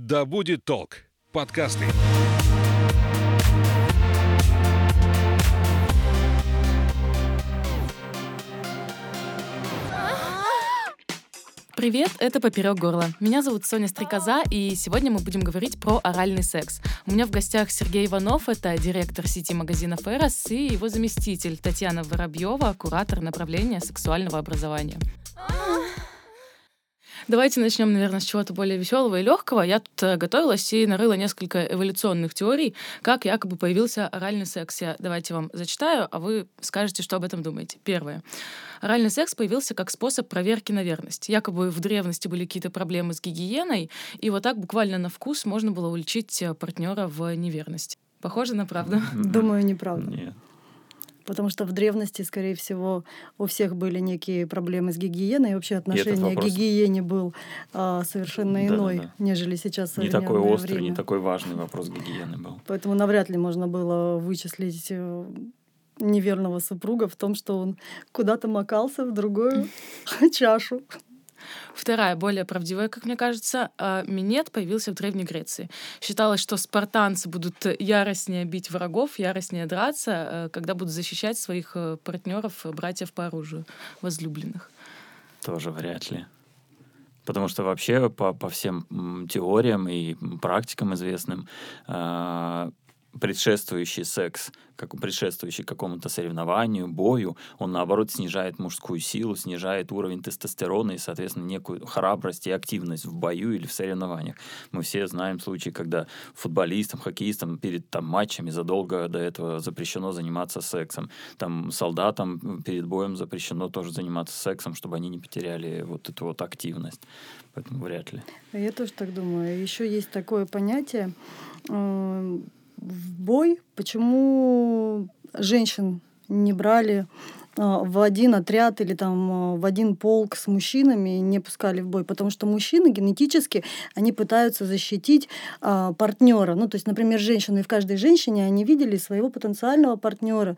Да будет толк. Подкасты. Привет, это «Поперек горла». Меня зовут Соня Стрекоза, и сегодня мы будем говорить про оральный секс. У меня в гостях Сергей Иванов, это директор сети магазина «Феррос», и его заместитель Татьяна Воробьева, куратор направления сексуального образования. Давайте начнем, наверное, с чего-то более веселого и легкого. Я тут э, готовилась и нарыла несколько эволюционных теорий, как якобы появился оральный секс. Я давайте вам зачитаю, а вы скажете, что об этом думаете. Первое. Оральный секс появился как способ проверки на верность. Якобы в древности были какие-то проблемы с гигиеной, и вот так буквально на вкус можно было уличить э, партнера в неверности. Похоже на правду? Думаю, неправда. Нет. Потому что в древности, скорее всего, у всех были некие проблемы с гигиеной, и вообще отношение к вопрос- гигиене был а, совершенно иной, Да-да-да. нежели сейчас Не такой острый, время. не такой важный вопрос гигиены был. Поэтому навряд ли можно было вычислить э, неверного супруга в том, что он куда-то макался в другую чашу. Вторая, более правдивая, как мне кажется, а, минет появился в Древней Греции. Считалось, что спартанцы будут яростнее бить врагов, яростнее драться, э, когда будут защищать своих партнеров, братьев по оружию, возлюбленных. Тоже вряд ли. Потому что вообще по, по всем теориям и практикам известным а, предшествующий секс, как предшествующий какому-то соревнованию, бою, он наоборот снижает мужскую силу, снижает уровень тестостерона и, соответственно, некую храбрость и активность в бою или в соревнованиях. Мы все знаем случаи, когда футболистам, хоккеистам перед там, матчами задолго до этого запрещено заниматься сексом. Там солдатам перед боем запрещено тоже заниматься сексом, чтобы они не потеряли вот эту вот активность. Поэтому вряд ли. Я тоже так думаю. Еще есть такое понятие в бой. Почему женщин не брали в один отряд или там э, в один полк с мужчинами не пускали в бой, потому что мужчины генетически они пытаются защитить а, партнера. Ну, то есть, например, женщины, в каждой женщине они видели своего потенциального партнера,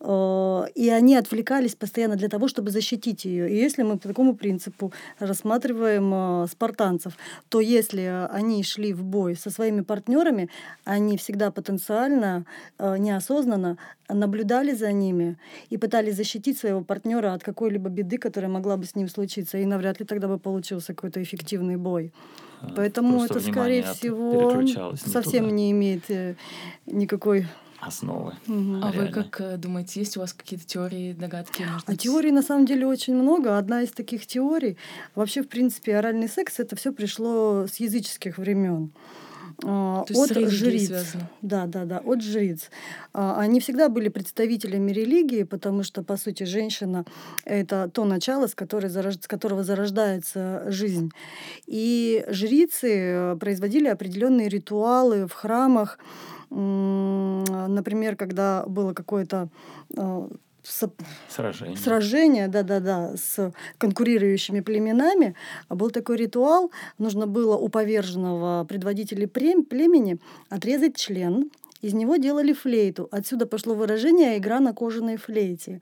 э, и они отвлекались постоянно для того, чтобы защитить ее. И если мы по такому принципу рассматриваем э, спартанцев, то если они шли в бой со своими партнерами, они всегда потенциально, э, неосознанно наблюдали за ними и пытались защитить своего партнера от какой-либо беды, которая могла бы с ним случиться. И навряд ли тогда бы получился какой-то эффективный бой. А, Поэтому просто это, скорее всего, совсем туда. не имеет э, никакой... Основы. Мгм. А вы Реально. как э, думаете, есть у вас какие-то теории, догадки? может А быть? теорий на самом деле очень много. Одна из таких теорий, вообще, в принципе, оральный секс это все пришло с языческих времен. А, То с от жриц. связано. Да, да, да, от жриц. А, Они всегда были представителями религии, потому что, по сути, женщина — это то начало, с, которой зарож- с которого зарождается жизнь. И жрицы э, производили определенные ритуалы в храмах. Например, когда было какое-то Сражение. сражение, да-да-да, с конкурирующими племенами. Был такой ритуал, нужно было у поверженного предводителя племени отрезать член, из него делали флейту. Отсюда пошло выражение «игра на кожаной флейте».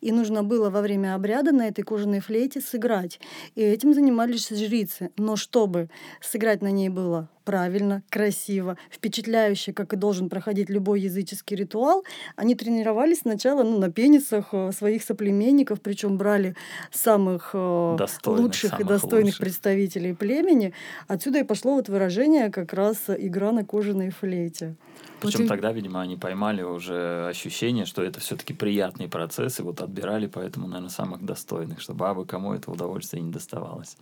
И нужно было во время обряда на этой кожаной флейте сыграть. И этим занимались жрицы. Но чтобы сыграть на ней было правильно, красиво, впечатляюще, как и должен проходить любой языческий ритуал, они тренировались сначала ну, на пенисах э, своих соплеменников, причем брали самых э, Достойных, лучших и самых достойных лучших. представителей племени. Отсюда и пошло вот выражение как раз игра на кожаной флейте. Причем Вот тогда, видимо, они поймали уже ощущение, что это все-таки приятный процесс, и вот отбирали поэтому, наверное, самых достойных, чтобы абы кому это удовольствие не доставалось.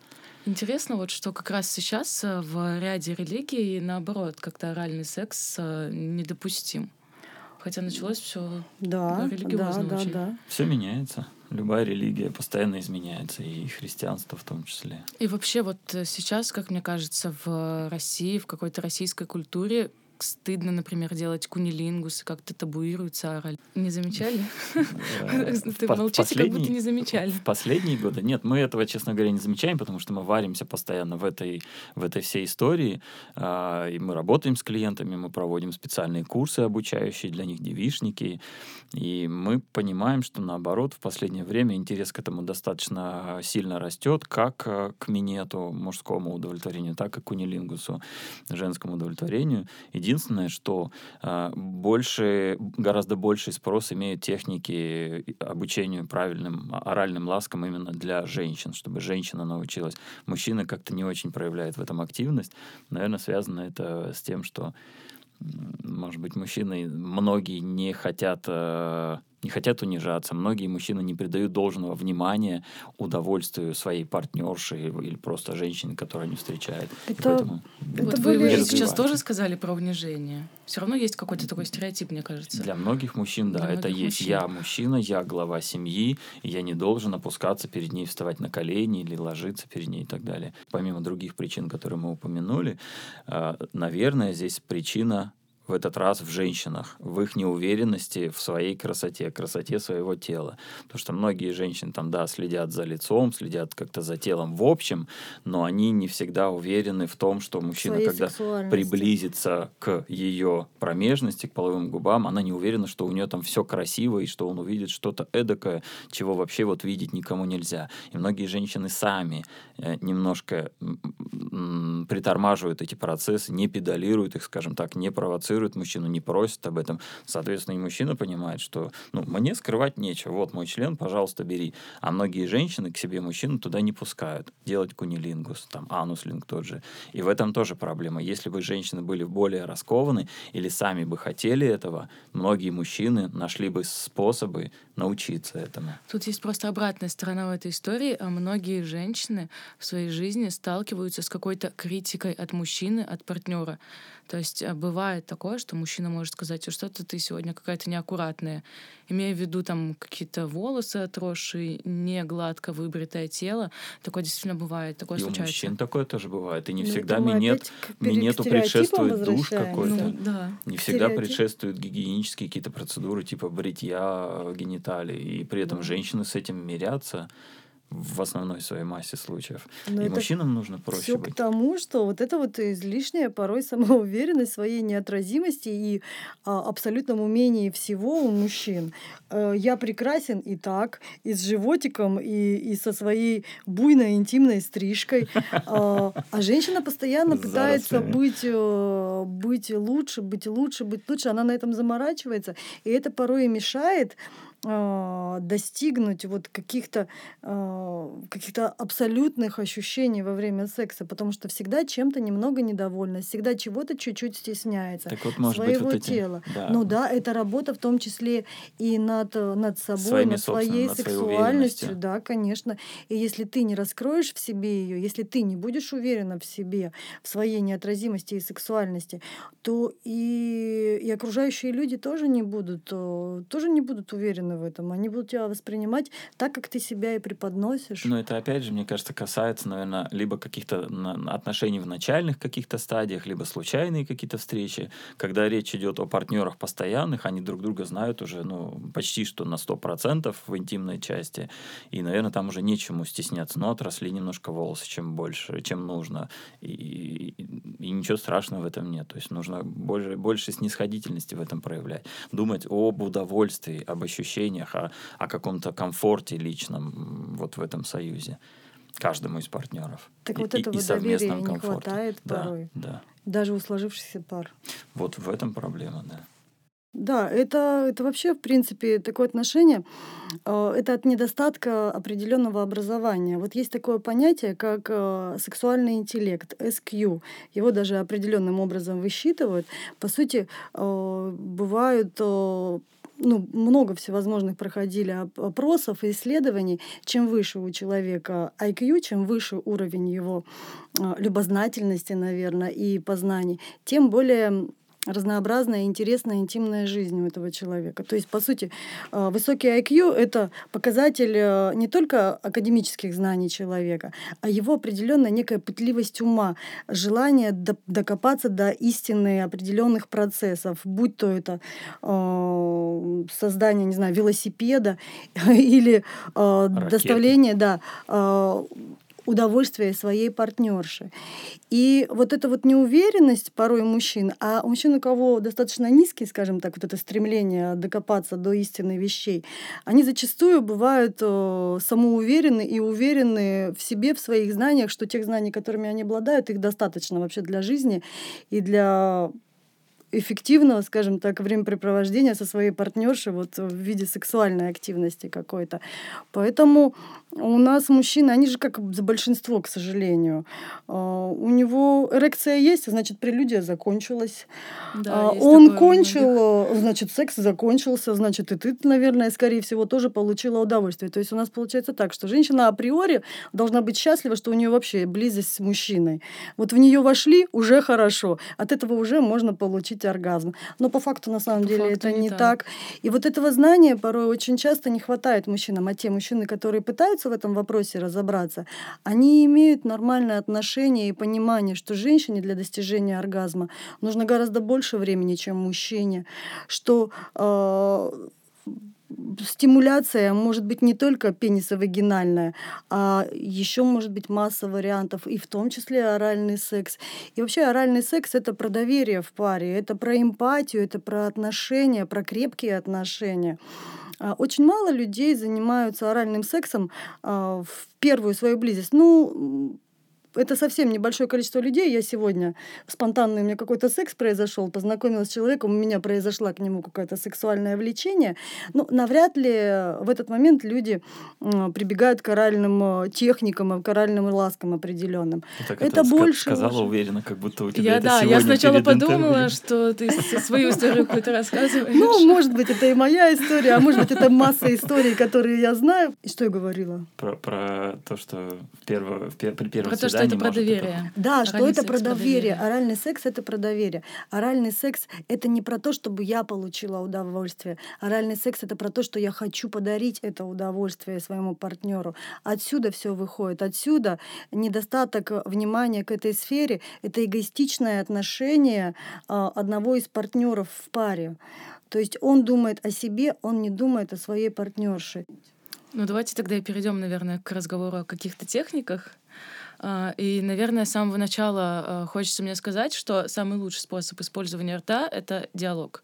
Интересно, вот что как раз сейчас э, в ряде религий, наоборот, как-то оральный секс э, недопустим. Хотя началось все Да, да, религиозно да, очень. да. Все меняется. Любая религия постоянно изменяется, и христианство в том числе. И вообще вот э, сейчас, как мне кажется, в России, в какой-то российской культуре стыдно, например, делать кунилингус, как-то табуируется ораль. Не замечали? Э, Ты молчите, как будто не замечали. В последние годы нет, мы этого, честно говоря, не замечаем, потому что мы варимся постоянно в этой, в этой всей истории, а, и мы работаем с клиентами, мы проводим специальные курсы обучающие для них, девишники, и мы понимаем, что наоборот в последнее время интерес к этому достаточно сильно растет, как э, к минету, мужскому удовлетворению, так и к кунилингусу, женскому удовлетворению. Единственное, что э, больше, гораздо больший спрос имеют техники обучению правильным оральным ласкам именно для женщин, чтобы женщина научилась. Мужчина как-то не очень проявляет в этом активность. Наверное, связано это с тем, что может быть, мужчины, многие не хотят, э, не хотят унижаться, многие мужчины не придают должного внимания удовольствию своей партнерши или, просто женщины, которую они встречают. Это- поэтому это Вот не вы, сейчас тоже сказали про унижение. Все равно есть какой-то такой стереотип, мне кажется. Для многих мужчин, да, Для это есть. мужчин. Я мужчина, я глава семьи, и я не должен опускаться перед ней, вставать на колени или ложиться перед ней и так далее. Помимо других причин, которые мы упомянули, э, наверное, здесь причина в этот раз в женщинах, в их неуверенности в своей красоте, красоте своего тела. Потому что многие женщины там, да, следят за лицом, следят как-то за телом в общем, но они не всегда уверены в том, что мужчина, Своей когда приблизится к ее промежности, к половым губам, она не уверена, что у нее там все красиво и что он увидит что-то эдакое, чего вообще вот видеть никому нельзя. И многие женщины сами э, немножко притормаживают эти процессы, не педалируют их, скажем так, не провоцируют мужчину, не просят об этом. Соответственно, и мужчина понимает, что ну, мне скрывать нечего. Вот мой член, пожалуйста, бери. А многие женщины к себе мужчину туда не пускают. Делать кунилингус, там, ануслинг тот же. И в этом тоже проблема. Если бы женщины были более раскованы или сами бы хотели этого, многие мужчины нашли бы способы научиться этому. Тут есть просто обратная сторона в этой истории. А Многие женщины в своей жизни сталкиваются с какой-то критикой от мужчины, от партнера. То есть а, бывает такое, что мужчина может сказать, «О, что-то ты сегодня какая-то неаккуратная, имея в виду там какие-то волосы отросшие, не гладко выбритое тело. Такое действительно бывает, такое и у случается. мужчин такое тоже бывает. И не Ну, всегда мы минет, минету предшествует душ какой-то. Ну, да. Не всегда Стереотип. предшествуют гигиенические какие-то процедуры, типа бритья гениталий. И при этом Да. женщины с этим мирятся в основной своей массе случаев. Но и мужчинам нужно проще Все быть. к тому, что вот это вот излишняя порой самоуверенность своей неотразимости и а, абсолютном умении всего у мужчин. Э, я прекрасен и так, и с животиком, и, и со своей буйной интимной стрижкой. А а женщина постоянно пытается быть, э, быть лучше, быть лучше, быть лучше. Она на этом заморачивается. И это порой и мешает достигнуть вот каких-то а, каких-то абсолютных ощущений во время секса, потому что всегда чем-то немного недовольна, всегда чего-то чуть-чуть стесняется Так вот, может быть, своего вот эти... тела. Да. Ну да, это работа в том числе и над, над собой, Своими над своей над своей сексуальностью, уверенностью. да, конечно. И если ты не раскроешь в себе ее, если ты не будешь уверена в себе, в своей неотразимости и сексуальности, то и, и окружающие люди тоже не будут, э, тоже не будут уверены в этом. Они будут тебя воспринимать так, как ты себя и преподносишь. Но это, опять же, мне кажется, касается, наверное, либо каких-то отношений в начальных каких-то стадиях, либо случайные какие-то встречи. Когда речь идет о партнерах постоянных, они друг друга знают уже, ну, почти что на 100% в интимной части. И, наверное, там уже нечему стесняться. Но отросли немножко волосы, чем больше, чем нужно. И, и- и ничего страшного в этом нет. То есть нужно больше, больше снисходительности в этом проявлять. Думать об удовольствии, об ощущениях, о, о каком-то комфорте личном вот в этом союзе каждому из партнеров. Так И- вот и- этого и совместном доверия не комфорте. хватает Да, порой. да. Даже у сложившихся пар. Вот в этом проблема, да. Да, это, это вообще, в принципе, такое отношение, э, это от недостатка определенного образования. Вот есть такое понятие, как э, сексуальный интеллект, SQ. Его даже определенным образом высчитывают. По сути, э, бывают ну, много всевозможных проходили оп- опросов и исследований. Чем выше у человека IQ, чем выше уровень его э, любознательности, наверное, и познаний, тем более разнообразная, интересная, интимная жизнь у этого человека. То есть, по сути, э, высокий IQ — это показатель э, не только академических знаний человека, а его определенная некая пытливость ума, желание докопаться до истины определенных процессов, будь то это э, создание, не знаю, велосипеда или доставление, да, удовольствие своей партнерши. И вот эта вот неуверенность порой мужчин, а у мужчин, у кого достаточно низкий, скажем так, вот это стремление докопаться до истинных вещей, они зачастую бывают э, самоуверены и уверены в себе, в своих знаниях, что тех знаний, которыми они обладают, их достаточно вообще для жизни и для эффективного, скажем так, времяпрепровождения со своей партнершей вот в виде сексуальной активности какой-то. Поэтому у нас мужчины, они же как за большинство, к сожалению. А, у него эрекция есть, значит, прелюдия закончилась. Да, а, Он кончил, значит, секс закончился, значит, и ты, наверное, скорее всего, тоже получила удовольствие. То есть у нас получается так, что женщина априори должна быть счастлива, что у нее вообще близость с мужчиной. Вот в нее вошли, уже хорошо. От этого уже можно получить оргазм. Но по факту, на самом по деле, это не так. так. И вот этого знания порой очень часто не хватает мужчинам. А те мужчины, которые пытаются пытаются в этом вопросе разобраться, они имеют нормальное отношение и понимание, что женщине для достижения оргазма нужно гораздо больше времени, чем мужчине, что э, стимуляция может быть не только пенисовагинальная, а еще может быть масса вариантов, и в том числе оральный секс. И вообще оральный секс — это про доверие в паре, это про эмпатию, это про отношения, про крепкие отношения. А, очень мало людей занимаются оральным сексом а, в первую свою близость. Ну, это совсем небольшое количество людей. Я сегодня спонтанно у меня какой-то секс произошел, познакомилась с человеком, у меня произошло к нему какое-то сексуальное влечение. Ну, навряд ли в этот момент люди прибегают к оральным э, техникам, к оральным ласкам определенным. Ну, так это, это больше сказала уже... уверенно, как будто у тебя я, это да, я сначала подумала, что ты свою историю какую-то рассказываешь. Ну, может быть, это и моя история, а может быть, это масса историй, которые я знаю. И что я говорила? Про, про то, что в перво, в, при первом свидании это про доверие. Да, оральный что это про доверие. Оральный секс это про доверие. Оральный секс это не про то, чтобы я получила удовольствие. Оральный секс это про то, что я хочу подарить это удовольствие своему партнеру. Отсюда все выходит. Отсюда недостаток внимания к этой сфере это эгоистичное отношение а, одного из партнеров в паре. То есть он думает о себе, он не думает о своей партнерше. Ну давайте тогда перейдем, наверное, к разговору о каких-то техниках. А, и, наверное, с самого начала а, хочется мне сказать, что самый лучший способ использования рта — это диалог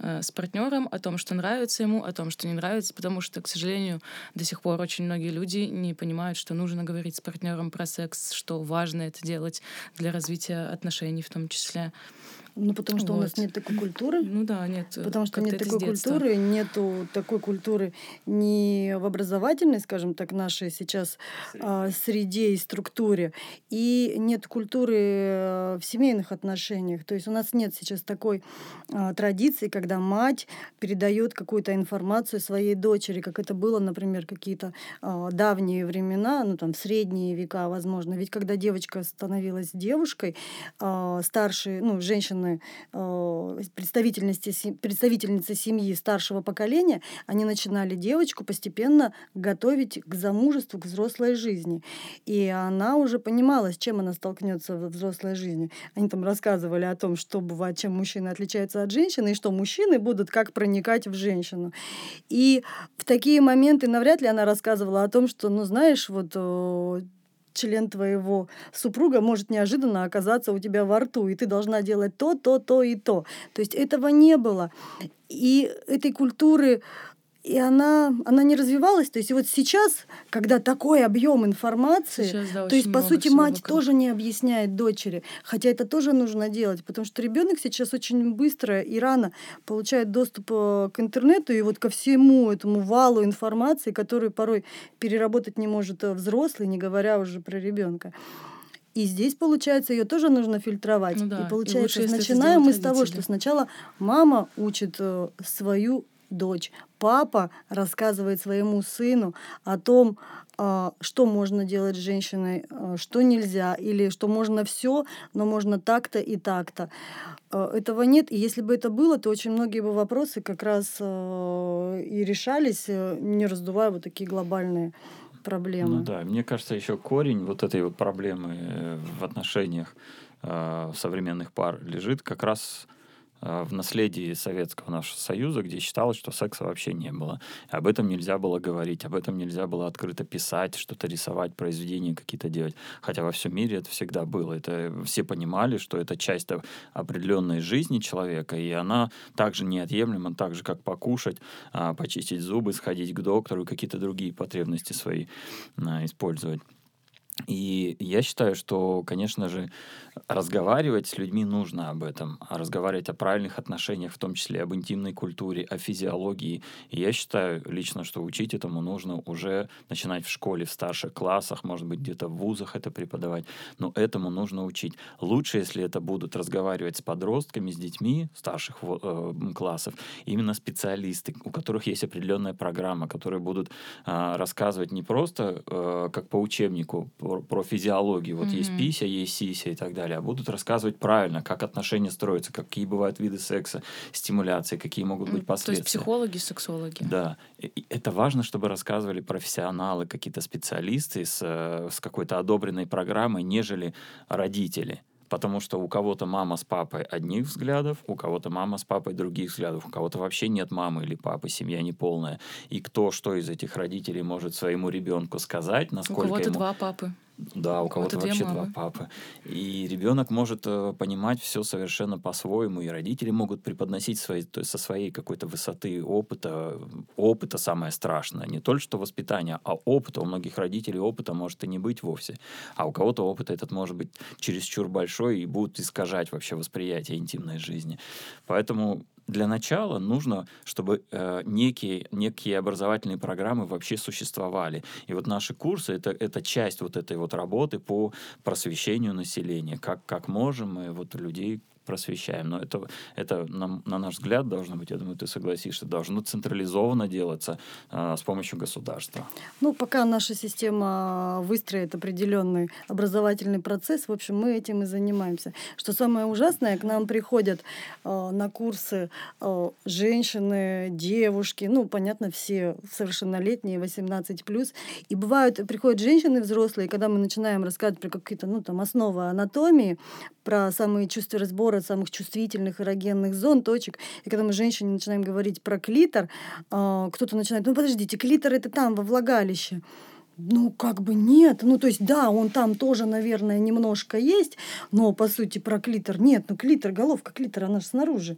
а, с партнером о том, что нравится ему, о том, что не нравится, потому что, к сожалению, до сих пор очень многие люди не понимают, что нужно говорить с партнером про секс, что важно это делать для развития отношений в том числе. Ну, потому что вот. у нас нет такой культуры. Ну да, нет. Потому что нет такой культуры, нету такой культуры ни в образовательной, скажем так, нашей сейчас а, среде и структуре, и нет культуры э, в семейных отношениях. То есть у нас нет сейчас такой а, традиции, когда мать передает какую-то информацию своей дочери, как это было, например, какие-то а, давние времена, ну там средние века, возможно. Ведь когда девочка становилась девушкой, а, старшие, ну, женщина жены, э, представительности, представительницы семьи старшего поколения, они начинали девочку постепенно готовить к замужеству, к взрослой жизни. И она уже понимала, с чем она столкнется в взрослой жизни. Они там рассказывали о том, что бывает, чем мужчины отличаются от женщины, и что мужчины будут как проникать в женщину. И в такие моменты навряд ли она рассказывала о том, что, ну, знаешь, вот э, член твоего супруга может неожиданно оказаться у тебя во рту, и ты должна делать то, то, то и то. То есть этого не было. И этой культуры и она, она не развивалась. То есть вот сейчас, когда такой объем информации, сейчас, да, то есть, по сути, мать вокруг. тоже не объясняет дочери. Хотя это тоже нужно делать, потому что ребенок сейчас очень быстро и рано получает доступ э, к интернету и вот ко всему этому валу информации, которую порой переработать не может э, взрослый, не говоря уже про ребенка. И здесь, получается, ее тоже нужно фильтровать. Ну да. И получается, и лучше, начинаем мы с того, что сначала мама учит э, свою дочь. Папа рассказывает своему сыну о том, а, что можно делать с женщиной, а, что нельзя, или что можно все, но можно так-то и так-то. А, этого нет, и если бы это было, то очень многие бы вопросы как раз и решались, э, не раздувая вот такие глобальные проблемы. Ну да, мне кажется, еще корень вот этой вот проблемы э, в отношениях современных пар лежит как раз в наследии Советского нашего Союза, где считалось, что секса вообще не было. Об этом нельзя было говорить, об этом нельзя было открыто писать, что-то рисовать, произведения какие-то делать. Хотя во всем мире это всегда было. Это все понимали, что это часть определенной жизни человека, и она также неотъемлема, так же, как покушать, а, почистить зубы, сходить к доктору и какие-то другие потребности свои а, использовать. И я считаю, что, конечно же, разговаривать с людьми нужно об этом, а разговаривать о правильных отношениях, в том числе об интимной культуре, о физиологии. И я считаю лично, что учить этому нужно уже начинать в школе, в старших классах, может быть, где-то в вузах это преподавать, но этому нужно учить. Лучше, если это будут разговаривать с подростками, с детьми старших э, классов, именно специалисты, у которых есть определенная программа, которые будут э, рассказывать не просто э, как по учебнику про, про физиологию, вот mm-hmm. есть пися, есть сися и так далее, а будут рассказывать правильно, как отношения строятся, какие бывают виды секса, стимуляции, какие могут быть последствия. То есть психологи, сексологи. Да. И это важно, чтобы рассказывали профессионалы, какие-то специалисты с, э, с какой-то одобренной программой, нежели родители потому что у кого-то мама с папой одних взглядов, у кого-то мама с папой других взглядов, у кого-то вообще нет мамы или папы, семья неполная. И кто что из этих родителей может своему ребенку сказать, насколько У кого-то ему... два папы. Да, у кого-то вообще два папы. И ребенок может э, понимать все совершенно по-своему, и родители могут преподносить свои, то есть со своей какой-то высоты опыта. Опыта самое страшное. Не только что воспитание, а опыта. У многих родителей опыта может и не быть вовсе. А у кого-то опыт этот может быть чересчур большой и будет искажать вообще восприятие интимной жизни. Поэтому для начала нужно, чтобы э, некие, некие образовательные программы вообще существовали. И вот наши курсы это, это часть вот этой вот работы по просвещению населения. Как, как можем мы вот людей просвещаем. Но это, это на, на наш взгляд, должно быть, я думаю, ты согласишься, должно централизованно делаться э, с помощью государства. Ну, пока наша система выстроит определенный образовательный процесс, в общем, мы этим и занимаемся. Что самое ужасное, к нам приходят э, на курсы э, женщины, девушки, ну, понятно, все совершеннолетние, 18+, и бывают, приходят женщины взрослые, когда мы начинаем рассказывать про какие-то, ну, там, основы анатомии, про самые чувства разбора самых чувствительных эрогенных зон, точек. И когда мы женщине начинаем говорить про клитор, э, кто-то начинает, ну подождите, клитор это там, во влагалище. Ну, как бы нет. Ну, то есть, да, он там тоже, наверное, немножко есть, но, по сути, про клитор нет. Ну, клитор, головка клитора, она же снаружи.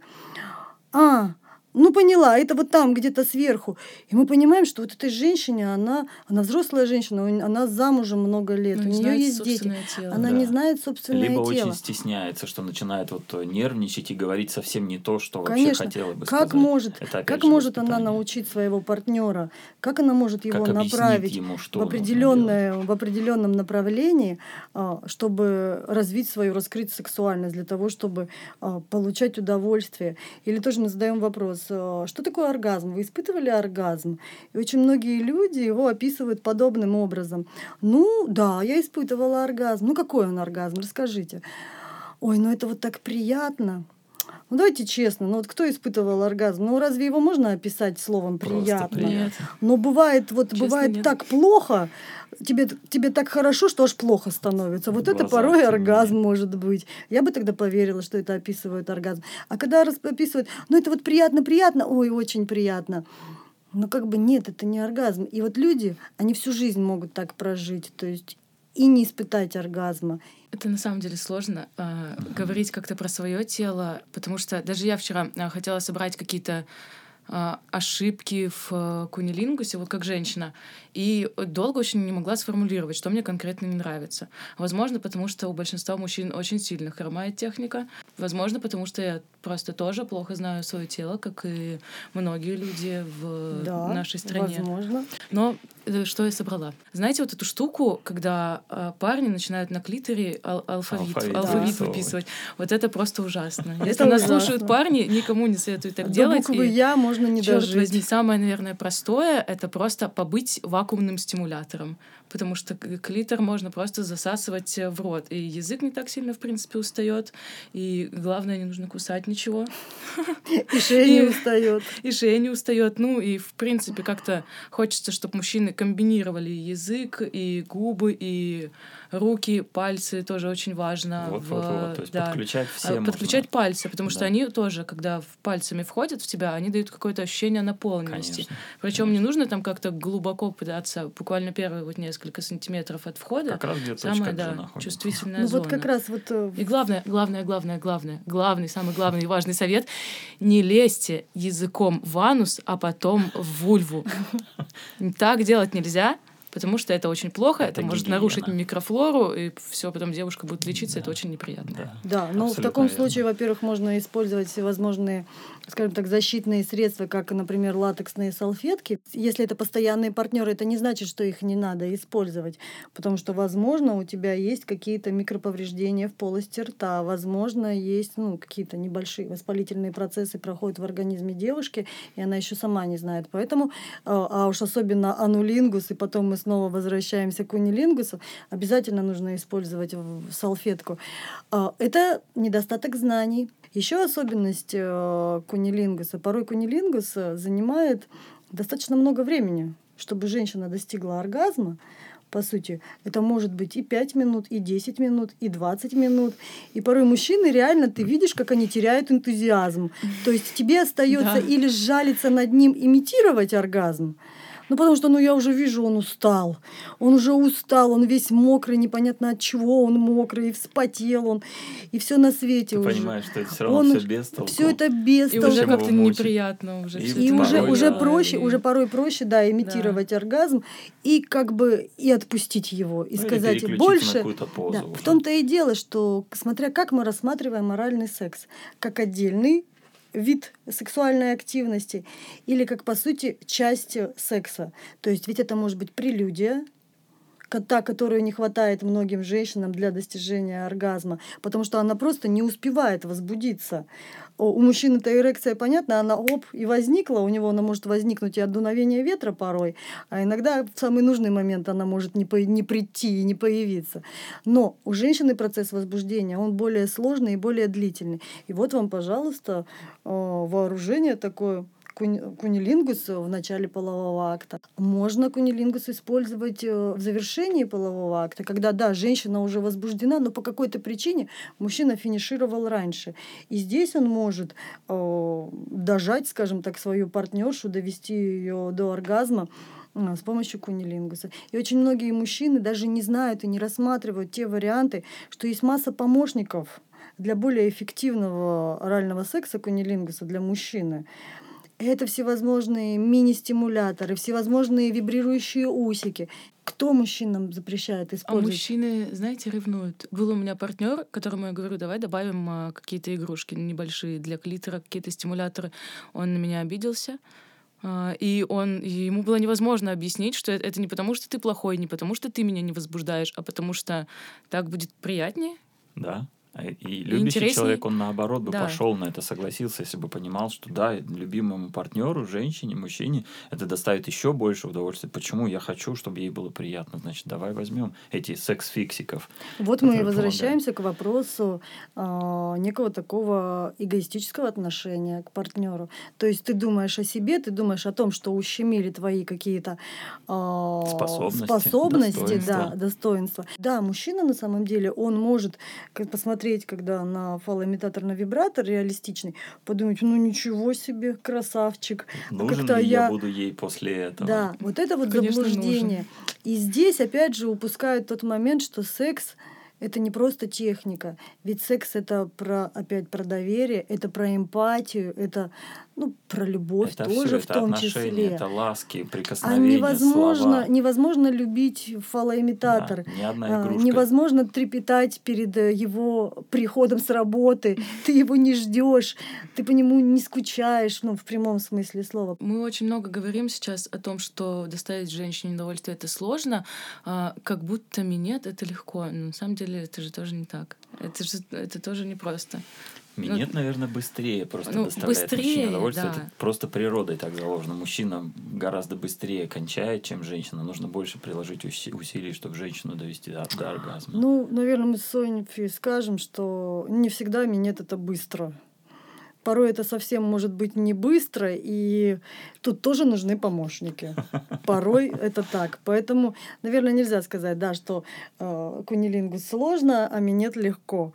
А, ну, поняла, это вот там где-то сверху. И мы понимаем, что вот этой женщине, она, она взрослая женщина, она замужем много лет, ну, у нее есть дети. Тело. Она да. не знает собственное Либо тело. Либо очень стесняется, что начинает вот э, нервничать и говорить совсем не то, что Конечно. вообще хотела бы как сказать. Может, это, как может она научить своего партнера? Как она может его как направить ему, что в, определенное, в определенном направлении, а, чтобы развить свою, раскрыть сексуальность, для того, чтобы а, получать удовольствие? Или тоже мы задаем вопрос, что такое оргазм? Вы испытывали оргазм? И очень многие люди его описывают подобным образом. Ну, да, я испытывала оргазм. Ну, какой он оргазм? Расскажите. Ой, ну это вот так приятно. Ну давайте честно, ну вот кто испытывал оргазм? Ну разве его можно описать словом приятно? Нет. Но бывает вот честно, бывает нет. так плохо, тебе тебе так хорошо, что аж плохо становится. Вот это порой оргазм может быть. Я бы тогда поверила, что это описывает оргазм. А когда описывают, ну это вот приятно, приятно, ой, очень приятно. Но как бы нет, это не оргазм. И вот люди, они всю жизнь могут так прожить, то есть и не испытать оргазма. Это на самом деле сложно э, говорить как-то про свое тело, потому что даже я вчера э, хотела собрать какие-то э, ошибки в э, кунилингусе, вот как женщина, и долго очень не могла сформулировать, что мне конкретно не нравится. Возможно, потому что у большинства мужчин очень сильно хромает техника, возможно, потому что я просто тоже плохо знаю свое тело, как и многие люди в Да, нашей стране. возможно. Но что я собрала? Знаете вот эту штуку, когда э, парни начинают на клиторе ал- алфавит, Алфавит алфавит, вырисовывать. выписывать? Вот это просто ужасно. Это Если нас ужасно. слушают парни, никому не советую так До делать. буквы и- «Я» можно не Черт дожить. возьми, самое, наверное, простое — это просто побыть вакуумным стимулятором. Потому что клитор можно просто засасывать э, в рот. И язык не так сильно, в принципе, устает. И главное, не нужно кусать ничего. И шея не устает. И шея не устает. Ну и, в принципе, как-то хочется, чтобы мужчины комбинировали язык, и губы, и руки, пальцы. Тоже очень важно. Вот, в- вот, вот. То есть да. подключать все можно. Подключать пальцы, потому что Да. они тоже, когда пальцами входят в тебя, они дают какое-то ощущение наполненности. Конечно. Причем не нужно там как-то глубоко пытаться, буквально первые вот несколько сантиметров от входа. Как раз где точка самая, где да, находится. чувствительная Ну зона. вот как раз вот э, И главное, главное, главное, главное, главный, самый главный и важный совет — не лезьте языком в анус, а потом в вульву. Так делать нельзя, потому что это очень плохо, это, Это может гигиена. нарушить микрофлору, и все, потом девушка будет лечиться, это Да. очень неприятно. Да. Да, но в Абсолютно таком верно. случае, во-первых, можно использовать всевозможные, скажем так, защитные средства, как, например, латексные салфетки. Если это постоянные партнеры, это не значит, что их не надо использовать, потому что, возможно, у тебя есть какие-то микроповреждения в полости рта, возможно, есть ну, какие-то небольшие воспалительные процессы проходят в организме девушки, и она еще сама не знает. Поэтому, а а уж особенно анулингус, и потом мы снова возвращаемся к унилингусу, обязательно нужно использовать салфетку. А, Это недостаток знаний. Еще особенность э, кунилингуса. Порой кунилингус э, занимает достаточно много времени, чтобы женщина достигла оргазма. По сути, это может быть и 5 минут, и 10 минут, и 20 минут. И порой мужчины реально, ты видишь, как они теряют энтузиазм. То есть тебе остается Да. или сжалиться над ним, имитировать оргазм, ну, потому что, ну, я уже вижу, он устал. Он уже устал, он весь мокрый, непонятно от чего он мокрый, и вспотел он, и все на свете Ты уже. понимаешь, что это все равно Он все без толку. Все это без И толку. уже Чем как-то неприятно уже. И И уже, порой, уже да, проще, и- уже порой проще, да, имитировать оргазм и как бы и отпустить его, и Ну, сказать больше. на какую-то позу Да, уже. В том-то и дело, что смотря как мы рассматриваем моральный секс, как отдельный вид сексуальной активности или как, по сути, часть секса. То есть ведь это может быть прелюдия, та, которую не хватает многим женщинам для достижения оргазма, потому что она просто не успевает возбудиться. У мужчины эта эрекция, понятно, она оп, и возникла, у него она может возникнуть и от дуновения ветра порой, а иногда в самый нужный момент она может не, по- не прийти и не появиться. Но у женщины процесс возбуждения, он более сложный и более длительный. И вот вам, пожалуйста, э, вооружение такое, куни- кунилингус в начале полового акта. Можно кунилингус использовать э, в завершении полового акта, когда, да, женщина уже возбуждена, но по какой-то причине мужчина финишировал раньше. И здесь он может э, дожать, скажем так, свою партнершу, довести ее до оргазма а, с помощью кунилингуса. И очень многие мужчины даже не знают и не рассматривают те варианты, что есть масса помощников для более эффективного орального секса кунилингуса для мужчины. Это всевозможные мини-стимуляторы, всевозможные вибрирующие усики. Кто мужчинам запрещает А использовать? мужчины, знаете, ревнуют. Был у меня партнер, которому я говорю, давай добавим а, какие-то игрушки небольшие для клитора, какие-то стимуляторы. Он на меня обиделся. А, И он, и ему было невозможно объяснить, что это, это не потому, что ты плохой, не потому, что ты меня не возбуждаешь, а потому что так будет приятнее. Да. И любящий интересней. человек, он наоборот бы Да. пошел на это, согласился, если бы понимал, что да, любимому партнеру, женщине, мужчине это доставит еще больше удовольствия. Почему я хочу, чтобы ей было приятно? Значит, давай возьмем эти секс-фиксиков. Вот мы и возвращаемся к вопросу а, некого такого эгоистического отношения к партнеру. То есть ты думаешь о себе, ты думаешь о том, что ущемили твои какие-то а, Способности, способности, достоинства. да, достоинства. Да, мужчина на самом деле, он может как посмотреть, когда на фалоимитатор на вибратор реалистичный, подумать, ну ничего себе, красавчик. А Нужен как-то ли я... я- буду ей после этого? Да, вот это вот Конечно, заблуждение. И здесь, опять же, упускают тот момент, что секс это не просто техника. Ведь секс это про опять про доверие, это про эмпатию, это ну про любовь это тоже все, в это том отношения, числе. это ласки, А прикосновения, невозможно, слова. невозможно любить фалоимитатор. Да, ни одной А, игрушкой. Невозможно трепетать перед э, его приходом с работы. Ты его не ждешь, ты по нему не скучаешь, ну, в прямом смысле слова. Мы очень много говорим сейчас о том, что доставить женщине удовольствие это сложно, а, как будто минет это легко. Но на самом деле это же тоже не так. Это же это тоже непросто. Минет, наверное, быстрее просто ну, доставляет быстрее, мужчине удовольствие. да. Это просто природой так заложено. Мужчина гораздо быстрее кончает, чем женщина. Нужно больше приложить уси- усилий, чтобы женщину довести до, до оргазма. Ну, наверное, мы с Соней скажем, что не всегда минет это быстро. Порой это совсем может быть не быстро, и тут тоже нужны помощники. Порой это так. Поэтому, наверное, нельзя сказать, да, что э, кунилингус сложно, а минет легко.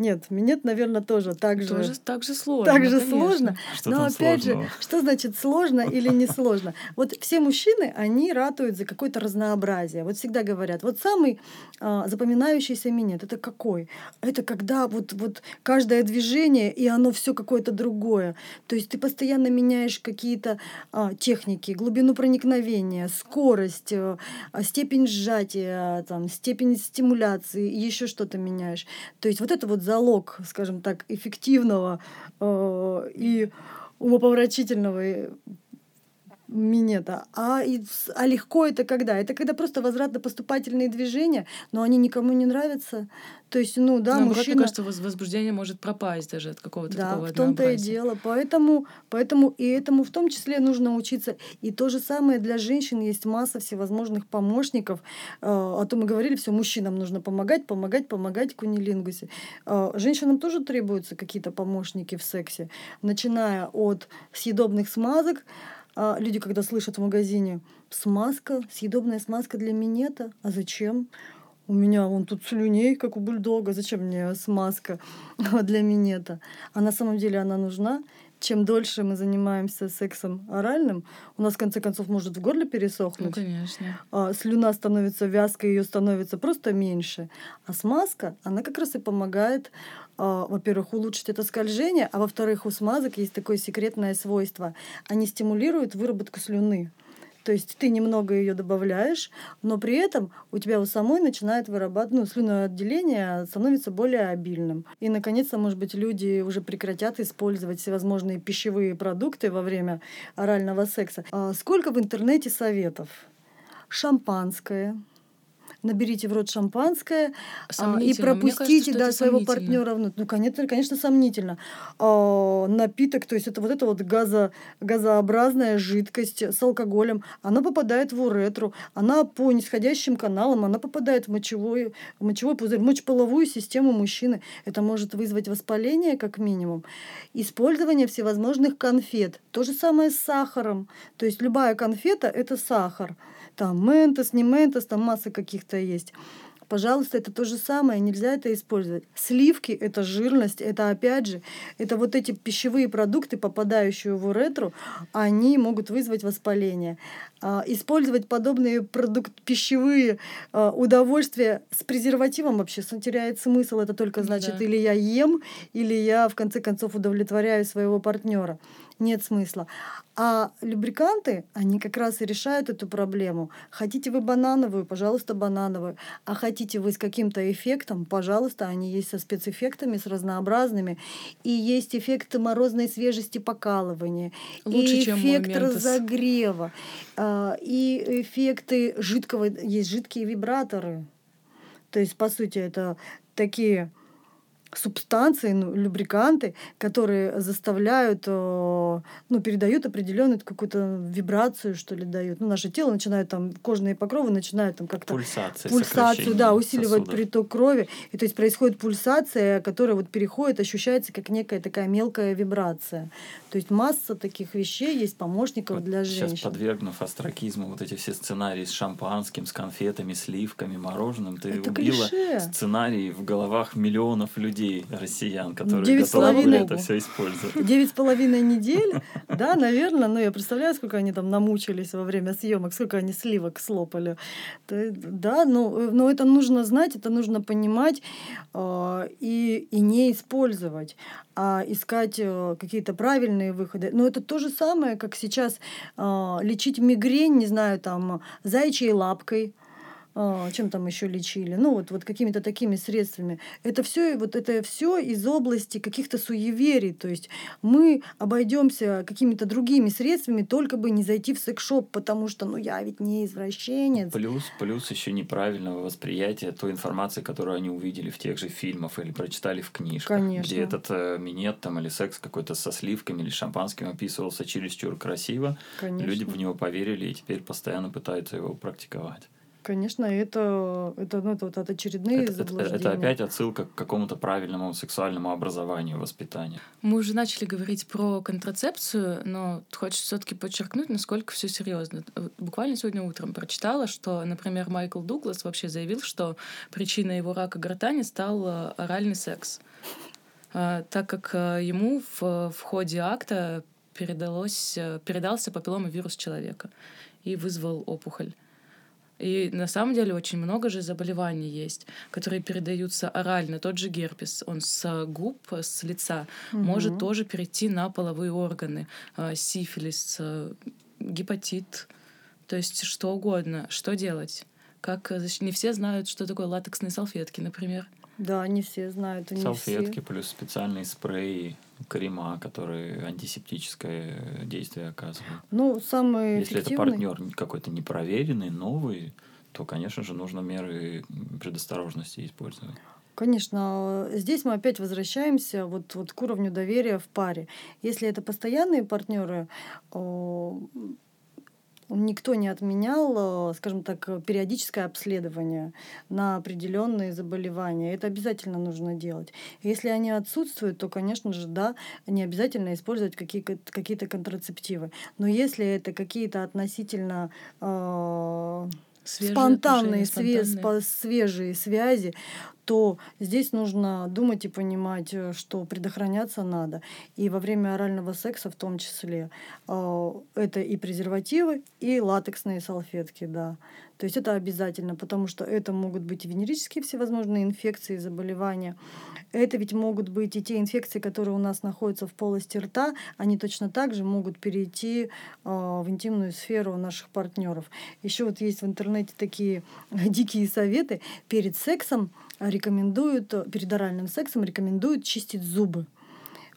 Нет, минет, наверное, тоже так же. Тоже так же сложно. так же конечно. сложно. Что Но там опять сложного? же, что значит сложно или не сложно? Вот все мужчины, они ратуют за какое-то разнообразие. Вот всегда говорят, вот самый а, запоминающийся минет, это какой? Это когда вот, вот каждое движение, и оно все какое-то другое. То есть ты постоянно меняешь какие-то а, техники, глубину проникновения, скорость, а, степень сжатия, там, степень стимуляции, еще что-то меняешь. То есть вот это вот залог, скажем так, эффективного э, и умопомрачительного минета. А, и а легко это когда? Это когда просто возвратно-поступательные движения, но они никому не нравятся. То есть, ну да, Наоборот, мужчина... мне кажется, воз- возбуждение может пропасть даже от какого-то Да, такого в том-то и дело. Поэтому, поэтому и этому в том числе нужно учиться. И то же самое для женщин есть масса всевозможных помощников. Э, О том мы говорили, все, мужчинам нужно помогать, помогать, помогать кунилингусе. Э, Женщинам тоже требуются какие-то помощники в сексе, начиная от съедобных смазок. А Люди, когда слышат в магазине смазка, съедобная смазка для минета, а зачем? У меня вон тут слюней, как у бульдога. Зачем мне смазка для минета? А на самом деле она нужна. Чем дольше мы занимаемся сексом оральным, у нас в конце концов может в горле Ну, пересохнуть. конечно. а, слюна становится вязкой, ее становится просто меньше. А смазка, она как раз и помогает, во-первых, улучшить это скольжение, а во-вторых, у смазок есть такое секретное свойство. Они стимулируют выработку слюны. То есть ты немного ее добавляешь, но при этом у тебя у самой начинает вырабатывать, ну, слюное отделение становится более обильным. И, наконец-то, может быть, люди уже прекратят использовать всевозможные пищевые продукты во время орального секса. А сколько в интернете советов? Шампанское. Наберите в рот шампанское а, и пропустите кажется, да, своего партнера. Ну, конечно, конечно, сомнительно. А, напиток, то есть это вот эта вот газо, газообразная жидкость с алкоголем, она попадает в уретру, она по нисходящим каналам, она попадает в мочевой, в мочевой пузырь, в мочеполовую систему мужчины. Это может вызвать воспаление, как минимум. Использование всевозможных конфет. То же самое с сахаром. То есть любая конфета – это сахар. Там ментос, не ментос, там масса каких-то есть. Пожалуйста, это то же самое, нельзя это использовать. Сливки – это жирность, это опять же, это вот эти пищевые продукты, попадающие в уретру, они могут вызвать воспаление. А, Использовать подобные продукты, пищевые а, удовольствия с презервативом вообще теряет смысл. Это только значит, да. или я ем, или я в конце концов удовлетворяю своего партнера. Нет смысла. А любриканты, они как раз и решают эту проблему. Хотите вы банановую, пожалуйста, банановую. А хотите вы с каким-то эффектом, пожалуйста, они есть со спецэффектами, с разнообразными. И есть эффект морозной свежести покалывания. Лучше, и чем эффект Ментос. разогрева. а, И эффекты жидкого... Есть жидкие вибраторы. То есть, по сути, это такие субстанции, ну, любриканты, которые заставляют, э, ну, передают определенную какую-то вибрацию, что ли, дают. Ну, наше тело начинает там, кожные покровы начинают там как-то Пульсация, пульсацию, да, усиливать сосудов. приток крови. И то есть происходит пульсация, которая вот переходит, ощущается как некая такая мелкая вибрация. То есть масса таких вещей есть помощников Вот для Сейчас женщин. подвергнув астракизму вот эти все сценарии с шампанским, с конфетами, сливками, мороженым, ты Это убила клише. сценарий в головах миллионов людей. Людей, россиян, которые Девять с готовы были это все использовать. Девять с половиной недель, да, наверное, ну, я представляю, сколько они там намучились во время съемок, сколько они сливок слопали. Да, ну, но это нужно знать, это нужно понимать э, и, и не использовать, а искать э, какие-то правильные выходы. Но это то же самое, как сейчас э, лечить мигрень, не знаю, там, заячьей лапкой, а, чем там еще лечили, ну вот, вот какими-то такими средствами. Это все, вот это все из области каких-то суеверий. То есть мы обойдемся какими-то другими средствами, только бы не зайти в секс-шоп, потому что, ну я ведь не извращенец. Плюс, плюс еще неправильного восприятия той информации, которую они увидели в тех же фильмах или прочитали в книжках. Конечно. Где этот э, минет там или секс какой-то со сливками или шампанским описывался чересчур красиво. Конечно. Люди в него поверили и теперь постоянно пытаются его практиковать. Конечно, это, это, ну, это вот это очередные Это, это- заблуждения. это опять отсылка к какому-то правильному сексуальному образованию, воспитанию. Мы уже начали говорить про контрацепцию, но хочется все-таки подчеркнуть, насколько все серьезно. Буквально сегодня утром прочитала, что, например, Майкл Дуглас вообще заявил, что причиной его рака гортани стал э, оральный секс, А, так как э, ему в, в ходе акта передалось, э, передался папилломовирус человека и вызвал опухоль. И на самом деле очень много же заболеваний есть, которые передаются орально. Тот же герпес, он с губ, с лица, может Мгм. тоже перейти на половые органы. А, Сифилис, а, гепатит, то есть что угодно. Что делать? Как э, не все знают, что такое латексные салфетки, например. Да, не все знают, не Салфетки все. плюс специальные спреи, крема, которые антисептическое действие оказывают. Ну, самый Если это партнер какой-то непроверенный, новый, то, конечно же, нужно меры предосторожности использовать. Конечно, здесь мы опять возвращаемся вот, вот к уровню доверия в паре. Если это постоянные партнеры, никто не отменял, э, скажем так, э, периодическое обследование на определенные заболевания. Это обязательно нужно делать. Если они отсутствуют, то, конечно же, да, не обязательно использовать какие- какие-то контрацептивы. Но если это какие-то относительно э, Свежие спонтанные, отношения, све- спонтанные. спо- свежие связи, то здесь нужно думать и понимать, э, что предохраняться надо. И во время орального секса в том числе. Э, Это и презервативы, и латексные салфетки, да. То есть это обязательно, потому что это могут быть и венерические всевозможные инфекции, заболевания. Это ведь могут быть и те инфекции, которые у нас находятся в полости рта, они точно так же могут перейти э, в интимную сферу наших партнеров. Еще вот есть в интернете такие дикие советы. Перед сексом рекомендуют, э, перед оральным сексом рекомендуют чистить зубы.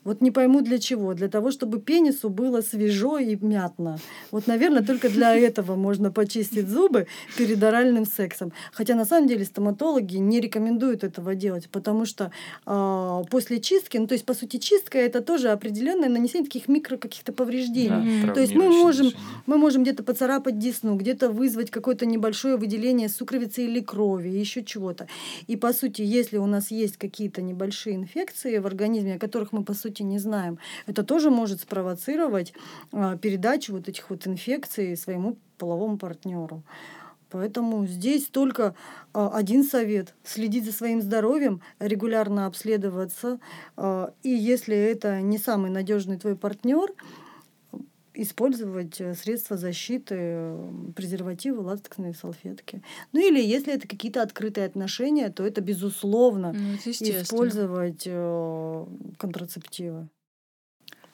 Вот не пойму для чего. Для того, чтобы пенису было свежо и мятно. Вот, наверное, только для этого можно почистить зубы перед оральным сексом. Хотя на самом деле стоматологи не рекомендуют этого делать, потому что а, после чистки, ну то есть по сути чистка это тоже определенное нанесение таких микро каких-то повреждений. Мгм. То есть мы можем, движения. мы можем где-то поцарапать десну, где-то вызвать какое-то небольшое выделение сукровицы или крови, еще чего-то. И по сути, если у нас есть какие-то небольшие инфекции в организме, о которых мы по сути не знаем, это тоже может спровоцировать а, передачу вот этих вот инфекций своему половому партнеру. Поэтому здесь только а, один совет – следить за своим здоровьем, регулярно обследоваться. а, И если это не самый надежный твой партнер, использовать э, средства защиты, презервативы, латексные салфетки. Ну или если это какие-то открытые отношения, то это безусловно Ну, это использовать э, контрацептивы.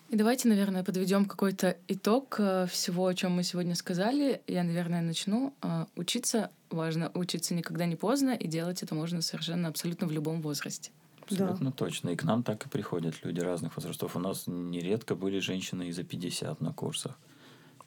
И давайте, наверное, подведем какой-то итог э, всего, о чем мы сегодня сказали. Я, наверное, начну. Учиться важно, учиться никогда не поздно, и делать это можно совершенно абсолютно в любом возрасте. Абсолютно точно. И к нам так и приходят люди разных возрастов. У нас нередко были женщины и за 50 на курсах,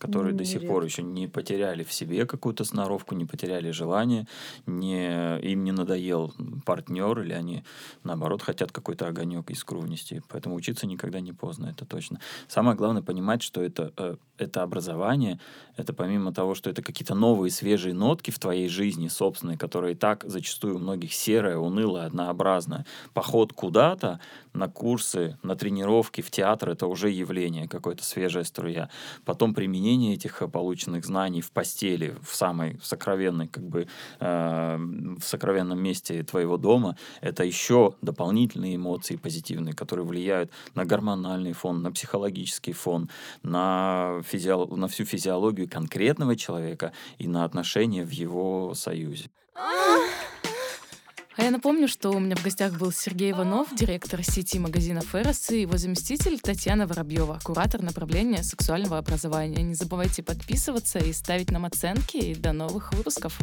которые до сих пор еще не потеряли в себе какую-то сноровку, не потеряли желание, не, им не надоел партнер, или они, наоборот, хотят какой-то огонек искру внести. Поэтому учиться никогда не поздно, это точно. Самое главное понимать, что это, э, это образование, это помимо того, что это какие-то новые свежие нотки в твоей жизни собственной, которые и так зачастую у многих серая, унылая, однообразная. Поход куда-то на курсы, на тренировки, в театр — это уже явление, какое-то свежая струя. Потом применение применение этих полученных знаний в постели, в самой сокровенной, как бы, э, в сокровенном месте твоего дома, это еще дополнительные эмоции позитивные, которые влияют на гормональный фон, на психологический фон, на, физио... на всю физиологию конкретного человека и на отношения в его союзе. А я напомню, что у меня в гостях был Сергей Иванов, директор сети магазинов «Эрос», и его заместитель Татьяна Воробьева, куратор направления сексуального образования. Не забывайте подписываться и ставить нам оценки. И до новых выпусков.